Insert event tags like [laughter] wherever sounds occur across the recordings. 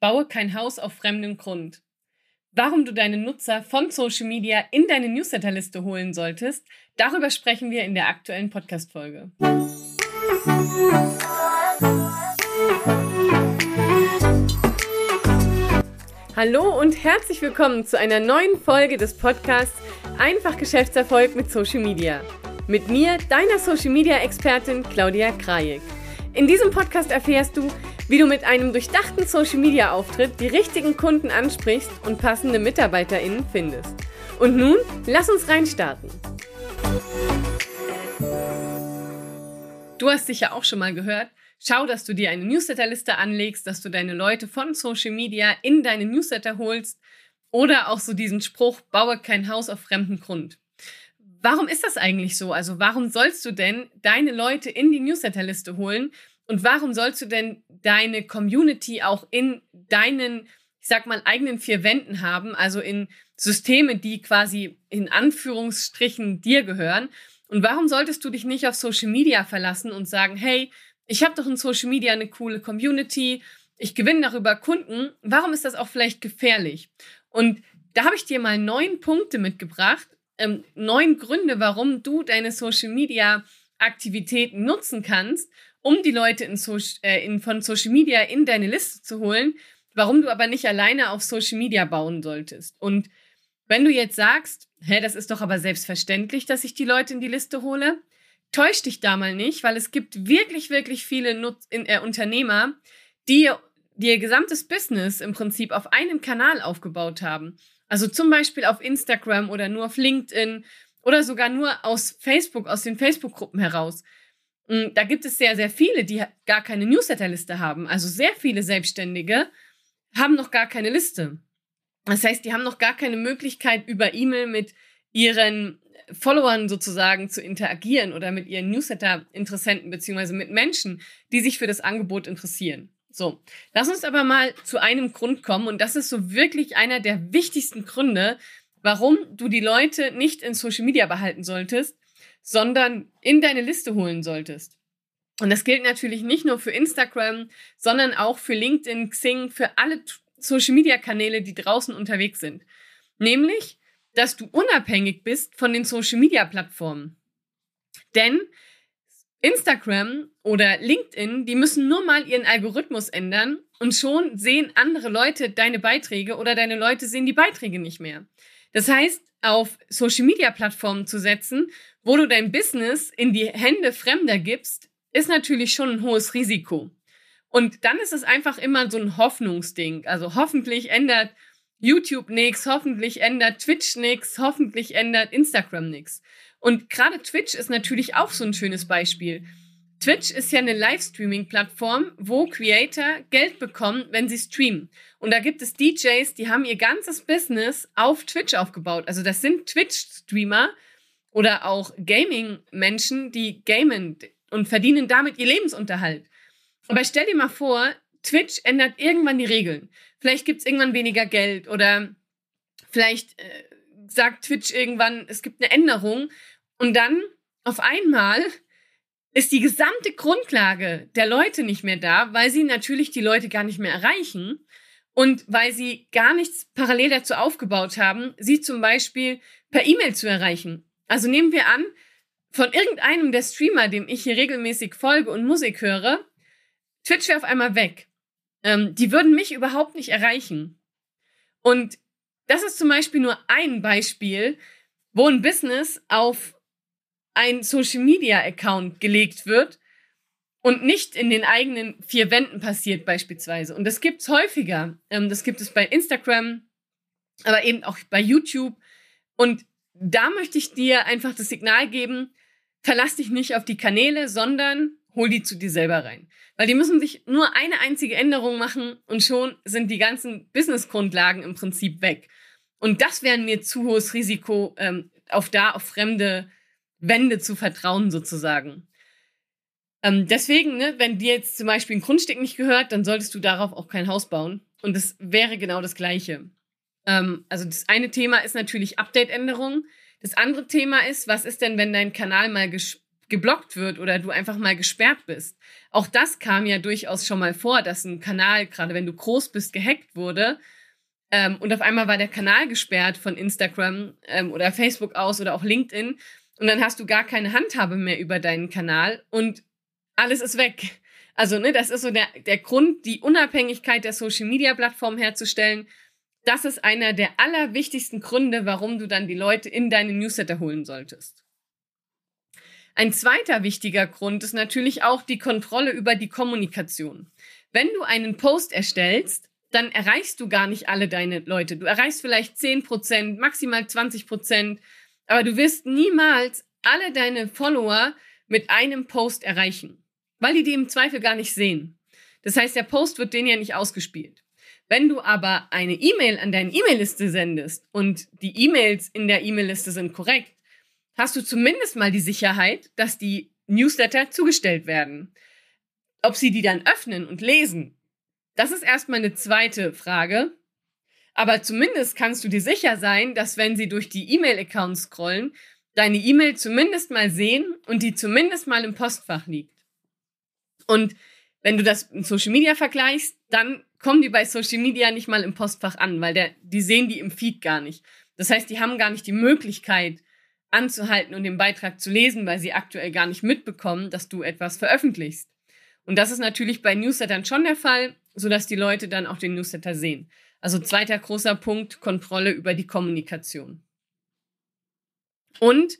Baue kein Haus auf fremdem Grund. Warum du deine Nutzer von Social Media in deine Newsletterliste holen solltest, darüber sprechen wir in der aktuellen Podcast-Folge. Hallo und herzlich willkommen zu einer neuen Folge des Podcasts Einfach Geschäftserfolg mit Social Media. Mit mir, deiner Social Media Expertin Claudia Krajek. In diesem Podcast erfährst du, wie du mit einem durchdachten Social Media Auftritt die richtigen Kunden ansprichst und passende MitarbeiterInnen findest. Und nun, lass uns reinstarten. Du hast sicher auch schon mal gehört, schau, dass du dir eine Newsletterliste anlegst, dass du deine Leute von Social Media in deine Newsletter holst oder auch so diesen Spruch, baue kein Haus auf fremden Grund. Warum ist das eigentlich so? Also warum sollst du denn deine Leute in die Newsletterliste holen? Und warum sollst du denn deine Community auch in deinen, ich sag mal, eigenen vier Wänden haben? Also in Systeme, die quasi in Anführungsstrichen dir gehören. Und warum solltest du dich nicht auf Social Media verlassen und sagen, hey, ich habe doch in Social Media eine coole Community, ich gewinne darüber Kunden. Warum ist das auch vielleicht gefährlich? Und da habe ich dir mal neun Punkte mitgebracht, ähm, neun Gründe, warum du deine Social Media Aktivitäten nutzen kannst, um die Leute in so äh, in, von Social Media in deine Liste zu holen, warum du aber nicht alleine auf Social Media bauen solltest. Und wenn du jetzt sagst, hä, das ist doch aber selbstverständlich, dass ich die Leute in die Liste hole, täusch dich da mal nicht, weil es gibt wirklich, wirklich viele Nutz in, äh, Unternehmer, die, die ihr gesamtes Business im Prinzip auf einem Kanal aufgebaut haben. Also zum Beispiel auf Instagram oder nur auf LinkedIn oder sogar nur aus Facebook, aus den Facebook-Gruppen heraus. Mm, da gibt es sehr, sehr viele, die gar keine Newsletterliste haben. Also sehr viele Selbstständige haben noch gar keine Liste. Das heißt, die haben noch gar keine Möglichkeit, über E-Mail mit ihren Followern sozusagen zu interagieren oder mit ihren Newsletter-Interessenten beziehungsweise mit Menschen, die sich für das Angebot interessieren. So, lass uns aber mal zu einem Grund kommen und das ist so wirklich einer der wichtigsten Gründe, warum du die Leute nicht in Social Media behalten solltest, sondern in deine Liste holen solltest. Und das gilt natürlich nicht nur für Instagram, sondern auch für LinkedIn, Xing, für alle Social Media Kanäle, die draußen unterwegs sind. Nämlich, dass du unabhängig bist von den Social Media Plattformen. Denn Instagram oder LinkedIn, die müssen nur mal ihren Algorithmus ändern und schon sehen andere Leute deine Beiträge oder deine Leute sehen die Beiträge nicht mehr. Das heißt, auf Social Media Plattformen zu setzen, wo du dein Business in die Hände Fremder gibst, ist natürlich schon ein hohes Risiko. Und dann ist es einfach immer so ein Hoffnungsding. Also hoffentlich ändert YouTube nichts, hoffentlich ändert Twitch nichts, hoffentlich ändert Instagram nichts. Und gerade Twitch ist natürlich auch so ein schönes Beispiel. Twitch ist ja eine Livestreaming-Plattform, wo Creator Geld bekommen, wenn sie streamen. Und da gibt es DJs, die haben ihr ganzes Business auf Twitch aufgebaut. Also das sind Twitch-Streamer oder auch Gaming-Menschen, die gamen und verdienen damit ihr Lebensunterhalt. Aber stell dir mal vor, Twitch ändert irgendwann die Regeln. Vielleicht gibt es irgendwann weniger Geld oder vielleicht äh, sagt Twitch irgendwann, es gibt eine Änderung und dann auf einmal ist die gesamte Grundlage der Leute nicht mehr da, weil sie natürlich die Leute gar nicht mehr erreichen und weil sie gar nichts parallel dazu aufgebaut haben, sie zum Beispiel per E-Mail zu erreichen. Also nehmen wir an, von irgendeinem der Streamer, dem ich hier regelmäßig folge und Musik höre, Twitch wäre auf einmal weg. Ähm, die würden mich überhaupt nicht erreichen. Und das ist zum Beispiel nur ein Beispiel, wo ein Business auf ein Social Media Account gelegt wird und nicht in den eigenen vier Wänden passiert beispielsweise. Und das gibt's häufiger. Ähm, das gibt es bei Instagram, aber eben auch bei YouTube. Und da möchte ich dir einfach das Signal geben, verlass dich nicht auf die Kanäle, sondern hol die zu dir selber rein. Weil die müssen sich nur eine einzige Änderung machen und schon sind die ganzen Businessgrundlagen im Prinzip weg. Und das wäre mir zu hohes Risiko, ähm, auf da auf fremde Wände zu vertrauen sozusagen. Ähm, deswegen, ne, wenn dir jetzt zum Beispiel ein Grundstück nicht gehört, dann solltest du darauf auch kein Haus bauen. Und das wäre genau das Gleiche. Ähm, also das eine Thema ist natürlich Update-Änderung. Das andere Thema ist, was ist denn, wenn dein Kanal mal geblockt wird oder du einfach mal gesperrt bist. Auch das kam ja durchaus schon mal vor, dass ein Kanal, gerade wenn du groß bist, gehackt wurde. Ähm, und auf einmal war der Kanal gesperrt von Instagram ähm, oder Facebook aus oder auch LinkedIn. Und dann hast du gar keine Handhabe mehr über deinen Kanal und alles ist weg. Also, ne, das ist so der, der Grund, die Unabhängigkeit der Social Media Plattform herzustellen. Das ist einer der allerwichtigsten Gründe, warum du dann die Leute in deine Newsletter holen solltest. Ein zweiter wichtiger Grund ist natürlich auch die Kontrolle über die Kommunikation. Wenn du einen Post erstellst, dann erreichst du gar nicht alle deine Leute. Du erreichst vielleicht 10 Prozent, maximal 20 Prozent, aber du wirst niemals alle deine Follower mit einem Post erreichen, weil die die im Zweifel gar nicht sehen. Das heißt, der Post wird denen ja nicht ausgespielt. Wenn du aber eine E-Mail an deine E-Mail-Liste sendest und die E-Mails in der E-Mail-Liste sind korrekt, hast du zumindest mal die Sicherheit, dass die Newsletter zugestellt werden. Ob sie die dann öffnen und lesen, das ist erstmal eine zweite Frage. Aber zumindest kannst du dir sicher sein, dass wenn sie durch die E-Mail-Accounts scrollen, deine E-Mail zumindest mal sehen und die zumindest mal im Postfach liegt. Und wenn du das in Social Media vergleichst, dann kommen die bei Social Media nicht mal im Postfach an, weil der, die sehen die im Feed gar nicht. Das heißt, die haben gar nicht die Möglichkeit anzuhalten und den Beitrag zu lesen, weil sie aktuell gar nicht mitbekommen, dass du etwas veröffentlichst. Und das ist natürlich bei Newslettern schon der Fall, sodass die Leute dann auch den Newsletter sehen. Also zweiter großer Punkt, Kontrolle über die Kommunikation. Und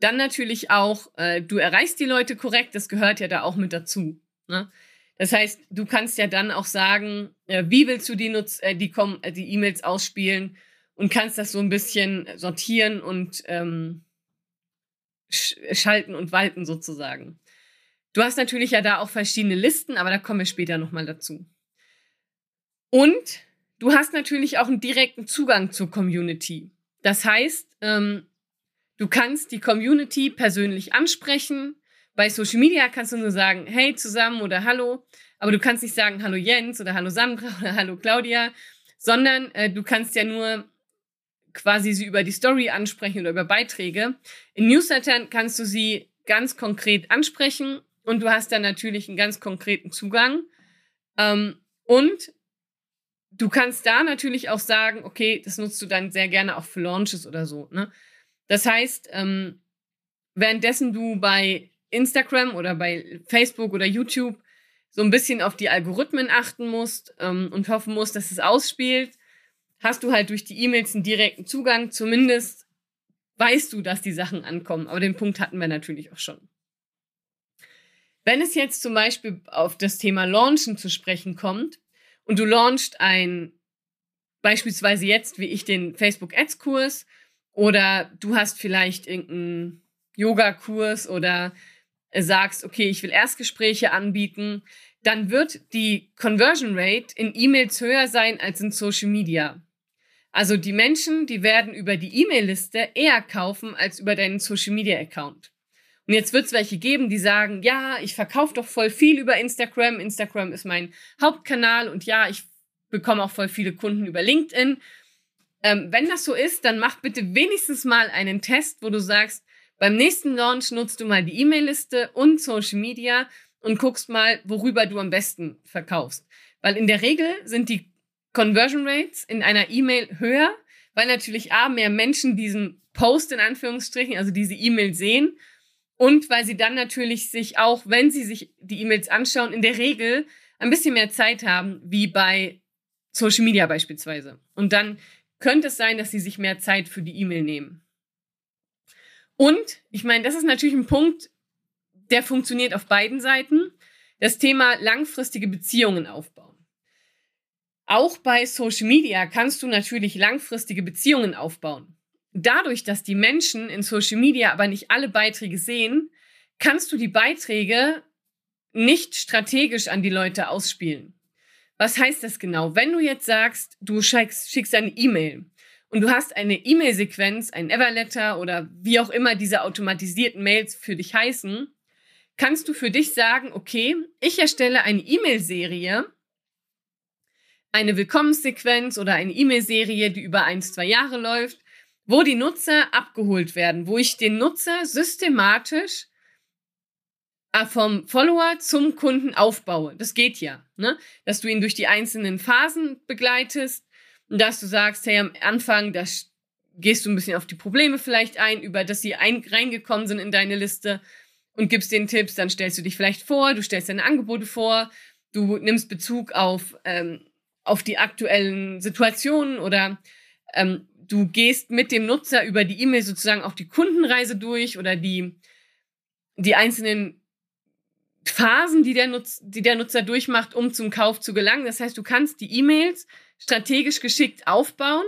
dann natürlich auch, äh, du erreichst die Leute korrekt, das gehört ja da auch mit dazu. Ne? Das heißt, du kannst ja dann auch sagen, äh, wie willst du die Nutz äh, die äh, die E-Mails ausspielen und kannst das so ein bisschen sortieren und ähm, sch schalten und walten sozusagen. Du hast natürlich ja da auch verschiedene Listen, aber da kommen wir später nochmal dazu. Und du hast natürlich auch einen direkten Zugang zur Community. Das heißt, ähm, du kannst die Community persönlich ansprechen. Bei Social Media kannst du nur sagen, hey zusammen oder hallo, aber du kannst nicht sagen, hallo Jens oder hallo Sandra [laughs] oder hallo Claudia, sondern äh, du kannst ja nur quasi sie über die Story ansprechen oder über Beiträge. In Newslettern kannst du sie ganz konkret ansprechen und du hast dann natürlich einen ganz konkreten Zugang. Ähm, und du kannst da natürlich auch sagen, okay, das nutzt du dann sehr gerne auch für Launches oder so. Ne? Das heißt, ähm, währenddessen du bei Instagram oder bei Facebook oder YouTube so ein bisschen auf die Algorithmen achten musst ähm, und hoffen musst, dass es ausspielt, hast du halt durch die E-Mails einen direkten Zugang. Zumindest weißt du, dass die Sachen ankommen. Aber den Punkt hatten wir natürlich auch schon. Wenn es jetzt zum Beispiel auf das Thema Launchen zu sprechen kommt, und du launchst ein, beispielsweise jetzt, wie ich, den Facebook Ads Kurs oder du hast vielleicht irgendeinen Yoga-Kurs oder sagst, okay, ich will Erstgespräche anbieten, dann wird die Conversion Rate in E-Mails höher sein als in Social Media. Also die Menschen, die werden über die E-Mail-Liste eher kaufen als über deinen Social Media Account. Und jetzt wird es welche geben, die sagen, ja, ich verkaufe doch voll viel über Instagram. Instagram ist mein Hauptkanal und ja, ich bekomme auch voll viele Kunden über LinkedIn. Ähm, wenn das so ist, dann mach bitte wenigstens mal einen Test, wo du sagst, beim nächsten Launch nutzt du mal die E-Mail-Liste und Social Media und guckst mal, worüber du am besten verkaufst. Weil in der Regel sind die Conversion Rates in einer E-Mail höher, weil natürlich A, mehr Menschen diesen Post in Anführungsstrichen, also diese E-Mail sehen und weil sie dann natürlich sich auch, wenn sie sich die E-Mails anschauen, in der Regel ein bisschen mehr Zeit haben, wie bei Social Media beispielsweise. Und dann könnte es sein, dass sie sich mehr Zeit für die E-Mail nehmen. Und ich meine, das ist natürlich ein Punkt, der funktioniert auf beiden Seiten. Das Thema langfristige Beziehungen aufbauen. Auch bei Social Media kannst du natürlich langfristige Beziehungen aufbauen dadurch, dass die Menschen in Social Media aber nicht alle Beiträge sehen, kannst du die Beiträge nicht strategisch an die Leute ausspielen. Was heißt das genau? Wenn du jetzt sagst, du schickst, schickst eine E-Mail und du hast eine E-Mail-Sequenz, ein Everletter oder wie auch immer diese automatisierten Mails für dich heißen, kannst du für dich sagen, okay, ich erstelle eine E-Mail-Serie, eine Willkommenssequenz oder eine E-Mail-Serie, die über ein, zwei Jahre läuft wo die Nutzer abgeholt werden, wo ich den Nutzer systematisch äh, vom Follower zum Kunden aufbaue. Das geht ja, ne? Dass du ihn durch die einzelnen Phasen begleitest und dass du sagst, hey, am Anfang, da gehst du ein bisschen auf die Probleme vielleicht ein, über dass sie ein, reingekommen sind in deine Liste und gibst den Tipps, dann stellst du dich vielleicht vor, du stellst deine Angebote vor, du nimmst Bezug auf, ähm, auf die aktuellen Situationen oder ähm, du gehst mit dem Nutzer über die E-Mail sozusagen auch die Kundenreise durch oder die, die einzelnen Phasen, die der, Nutz, die der Nutzer durchmacht, um zum Kauf zu gelangen. Das heißt, du kannst die E-Mails strategisch geschickt aufbauen,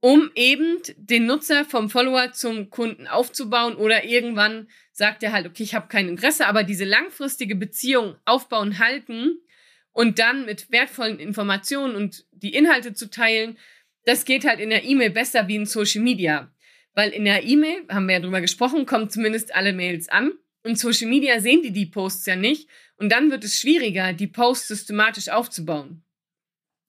um eben den Nutzer vom Follower zum Kunden aufzubauen oder irgendwann sagt er halt, okay, ich habe kein Interesse, aber diese langfristige Beziehung aufbauen, halten und dann mit wertvollen Informationen und die Inhalte zu teilen, das geht halt in der E-Mail besser wie in Social Media. Weil in der E-Mail, haben wir ja drüber gesprochen, kommen zumindest alle Mails an. Und Social Media sehen die die Posts ja nicht. Und dann wird es schwieriger, die Posts systematisch aufzubauen.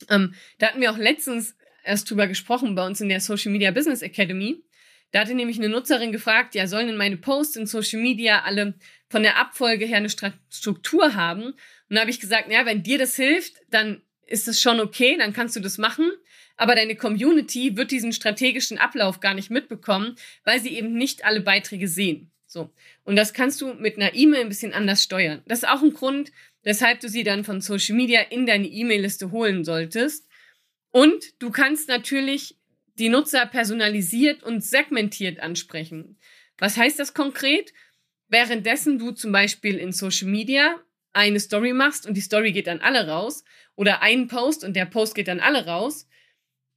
Ähm, da hatten wir auch letztens erst drüber gesprochen bei uns in der Social Media Business Academy. Da hatte nämlich eine Nutzerin gefragt, ja, sollen denn meine Posts in Social Media alle von der Abfolge her eine Struktur haben? Und da habe ich gesagt, ja, wenn dir das hilft, dann ist das schon okay, dann kannst du das machen. Aber deine Community wird diesen strategischen Ablauf gar nicht mitbekommen, weil sie eben nicht alle Beiträge sehen. So. Und das kannst du mit einer E-Mail ein bisschen anders steuern. Das ist auch ein Grund, weshalb du sie dann von Social Media in deine E-Mail-Liste holen solltest. Und du kannst natürlich die Nutzer personalisiert und segmentiert ansprechen. Was heißt das konkret? Währenddessen du zum Beispiel in Social Media eine Story machst und die Story geht dann alle raus oder einen Post und der Post geht dann alle raus,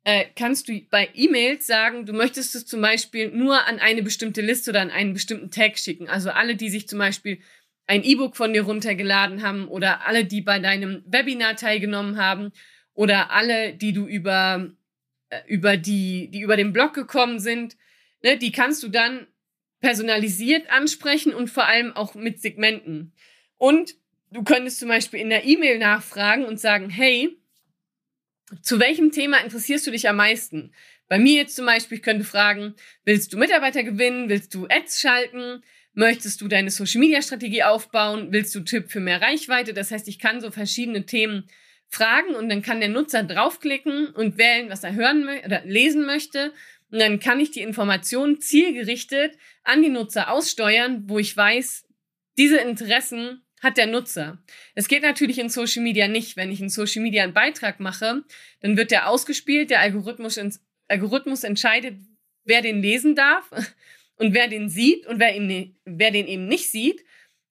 äh, kannst du bei E-Mails sagen, du möchtest es zum Beispiel nur an eine bestimmte Liste oder an einen bestimmten Tag schicken. Also alle, die sich zum Beispiel ein E-Book von dir runtergeladen haben oder alle, die bei deinem Webinar teilgenommen haben oder alle, die du über, äh, über die, die über den Blog gekommen sind, ne, die kannst du dann personalisiert ansprechen und vor allem auch mit Segmenten. Und du könntest zum Beispiel in der E-Mail nachfragen und sagen, hey, zu welchem Thema interessierst du dich am meisten? Bei mir jetzt zum Beispiel, ich könnte fragen, willst du Mitarbeiter gewinnen? Willst du Ads schalten? Möchtest du deine Social Media Strategie aufbauen? Willst du Tipp für mehr Reichweite? Das heißt, ich kann so verschiedene Themen fragen und dann kann der Nutzer draufklicken und wählen, was er hören oder lesen möchte. Und dann kann ich die Informationen zielgerichtet an die Nutzer aussteuern, wo ich weiß, diese Interessen hat der Nutzer. Es geht natürlich in Social Media nicht. Wenn ich in Social Media einen Beitrag mache, dann wird der ausgespielt, der Algorithmus, Algorithmus entscheidet, wer den lesen darf [laughs] und wer den sieht und wer, ihn, ne, wer den eben nicht sieht.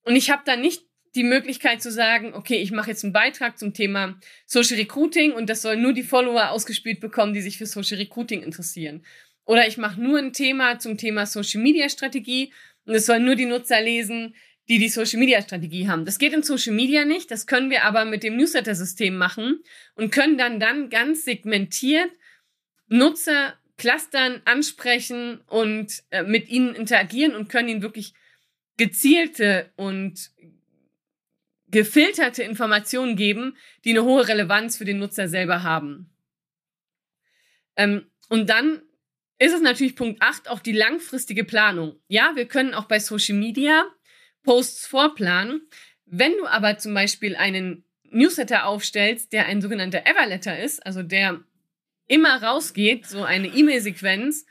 Und ich habe dann nicht die Möglichkeit zu sagen, okay, ich mache jetzt einen Beitrag zum Thema Social Recruiting und das sollen nur die Follower ausgespielt bekommen, die sich für Social Recruiting interessieren. Oder ich mache nur ein Thema zum Thema Social Media Strategie und es sollen nur die Nutzer lesen, die die Social Media Strategie haben. Das geht in Social Media nicht, das können wir aber mit dem Newsletter System machen und können dann dann ganz segmentiert Nutzer clustern, ansprechen und äh, mit ihnen interagieren und können ihnen wirklich gezielte und gefilterte Informationen geben, die eine hohe Relevanz für den Nutzer selber haben. Ähm, und dann ist es natürlich Punkt 8 auch die langfristige Planung. Ja, wir können auch bei Social Media Posts vorplanen. Wenn du aber zum Beispiel einen Newsletter aufstellst, der ein sogenannter Everletter ist, also der immer rausgeht, so eine E-Mail-Sequenz,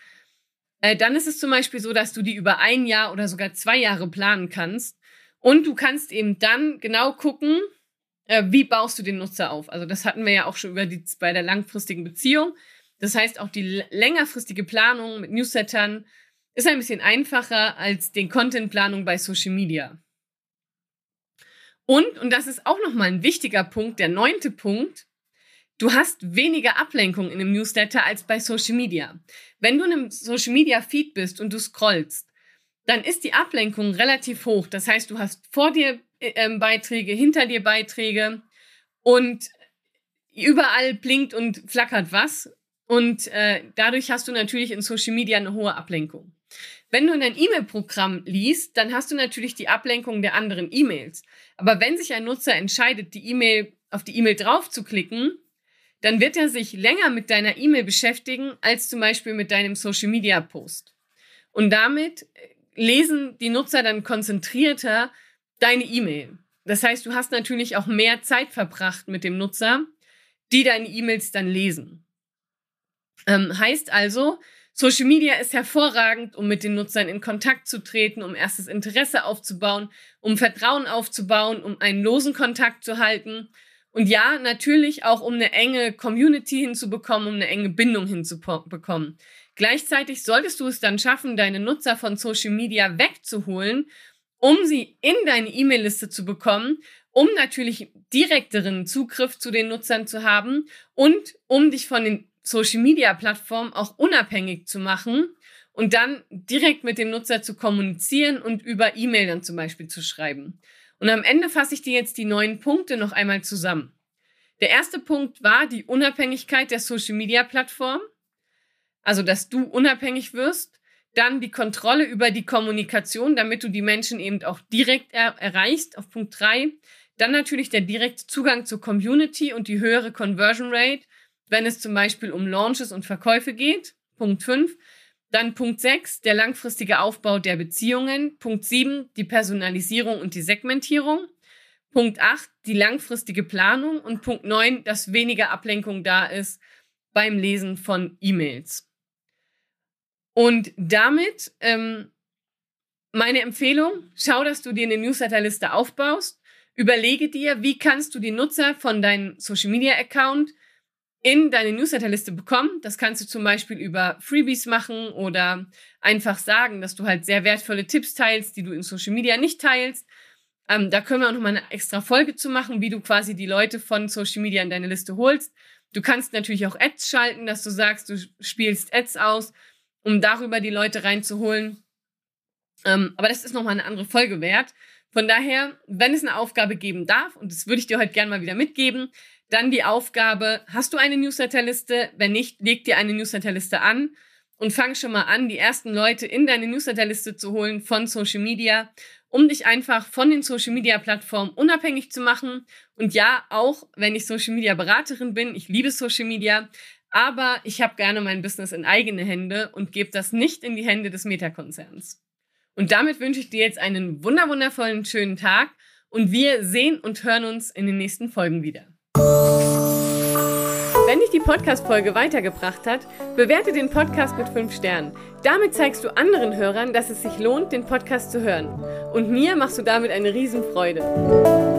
äh, dann ist es zum Beispiel so, dass du die über ein Jahr oder sogar zwei Jahre planen kannst. Und du kannst eben dann genau gucken, äh, wie baust du den Nutzer auf. Also das hatten wir ja auch schon über die, bei der langfristigen Beziehung. Das heißt, auch die längerfristige Planung mit Newslettern ist ein bisschen einfacher als den Contentplanung bei Social Media. Und, und das ist auch nochmal ein wichtiger Punkt, der neunte Punkt, du hast weniger Ablenkung in einem Newsletter als bei Social Media. Wenn du in einem Social Media Feed bist und du scrollst, dann ist die Ablenkung relativ hoch. Das heißt, du hast vor dir äh, Beiträge, hinter dir Beiträge und überall blinkt und flackert was. Und äh, dadurch hast du natürlich in Social Media eine hohe Ablenkung. Wenn du in ein E-Mail-Programm liest, dann hast du natürlich die Ablenkung der anderen E-Mails. Aber wenn sich ein Nutzer entscheidet, die E-Mail auf die E-Mail draufzuklicken, dann wird er sich länger mit deiner E-Mail beschäftigen als zum Beispiel mit deinem Social Media Post. Und damit äh, lesen die Nutzer dann konzentrierter deine E-Mail. Das heißt, du hast natürlich auch mehr Zeit verbracht mit dem Nutzer, die deine E-Mails dann lesen. Ähm, heißt also, Social Media ist hervorragend, um mit den Nutzern in Kontakt zu treten, um erstes Interesse aufzubauen, um Vertrauen aufzubauen, um einen losen Kontakt zu halten. Und ja, natürlich auch, um eine enge Community hinzubekommen, um eine enge Bindung hinzubekommen. Gleichzeitig solltest du es dann schaffen, deine Nutzer von Social Media wegzuholen, um sie in deine E-Mail-Liste zu bekommen, um natürlich direkteren Zugriff zu den Nutzern zu haben und um dich von den Social Media Plattformen auch unabhängig zu machen und dann direkt mit dem Nutzer zu kommunizieren und über E-Mail dann zum Beispiel zu schreiben. Und am Ende fasse ich dir jetzt die neun Punkte noch einmal zusammen. Der erste Punkt war die Unabhängigkeit der Social Media Plattform. Also, dass du unabhängig wirst. Dann die Kontrolle über die Kommunikation, damit du die Menschen eben auch direkt er erreichst, auf Punkt drei. Dann natürlich der direkte Zugang zur Community und die höhere Conversion Rate wenn es zum Beispiel um Launches und Verkäufe geht. Punkt 5. Dann Punkt 6, der langfristige Aufbau der Beziehungen. Punkt 7, die Personalisierung und die Segmentierung. Punkt 8, die langfristige Planung. Und Punkt 9, dass weniger Ablenkung da ist beim Lesen von E-Mails. Und damit ähm, meine Empfehlung, schau, dass du dir eine Newsletterliste aufbaust. Überlege dir, wie kannst du die Nutzer von deinem Social Media Account in deine Newsletterliste bekommen. Das kannst du zum Beispiel über Freebies machen oder einfach sagen, dass du halt sehr wertvolle Tipps teilst, die du in Social Media nicht teilst. Ähm, da können wir auch nochmal eine extra Folge zu machen, wie du quasi die Leute von Social Media in deine Liste holst. Du kannst natürlich auch Ads schalten, dass du sagst, du spielst Ads aus, um darüber die Leute reinzuholen. Ähm, aber das ist nochmal eine andere Folge wert. Von daher, wenn es eine Aufgabe geben darf, und das würde ich dir heute gerne mal wieder mitgeben, dann die Aufgabe, hast du eine Newsletterliste? Wenn nicht, leg dir eine Newsletterliste an und fang schon mal an, die ersten Leute in deine Newsletterliste zu holen von Social Media, um dich einfach von den Social Media Plattformen unabhängig zu machen. Und ja, auch wenn ich Social Media Beraterin bin, ich liebe Social Media, aber ich habe gerne mein Business in eigene Hände und gebe das nicht in die Hände des Meta-Konzerns. Und damit wünsche ich dir jetzt einen wunderwundervollen schönen Tag und wir sehen und hören uns in den nächsten Folgen wieder. Wenn dich die Podcast-Folge weitergebracht hat, bewerte den Podcast mit 5 Sternen. Damit zeigst du anderen Hörern, dass es sich lohnt, den Podcast zu hören. Und mir machst du damit eine Riesenfreude.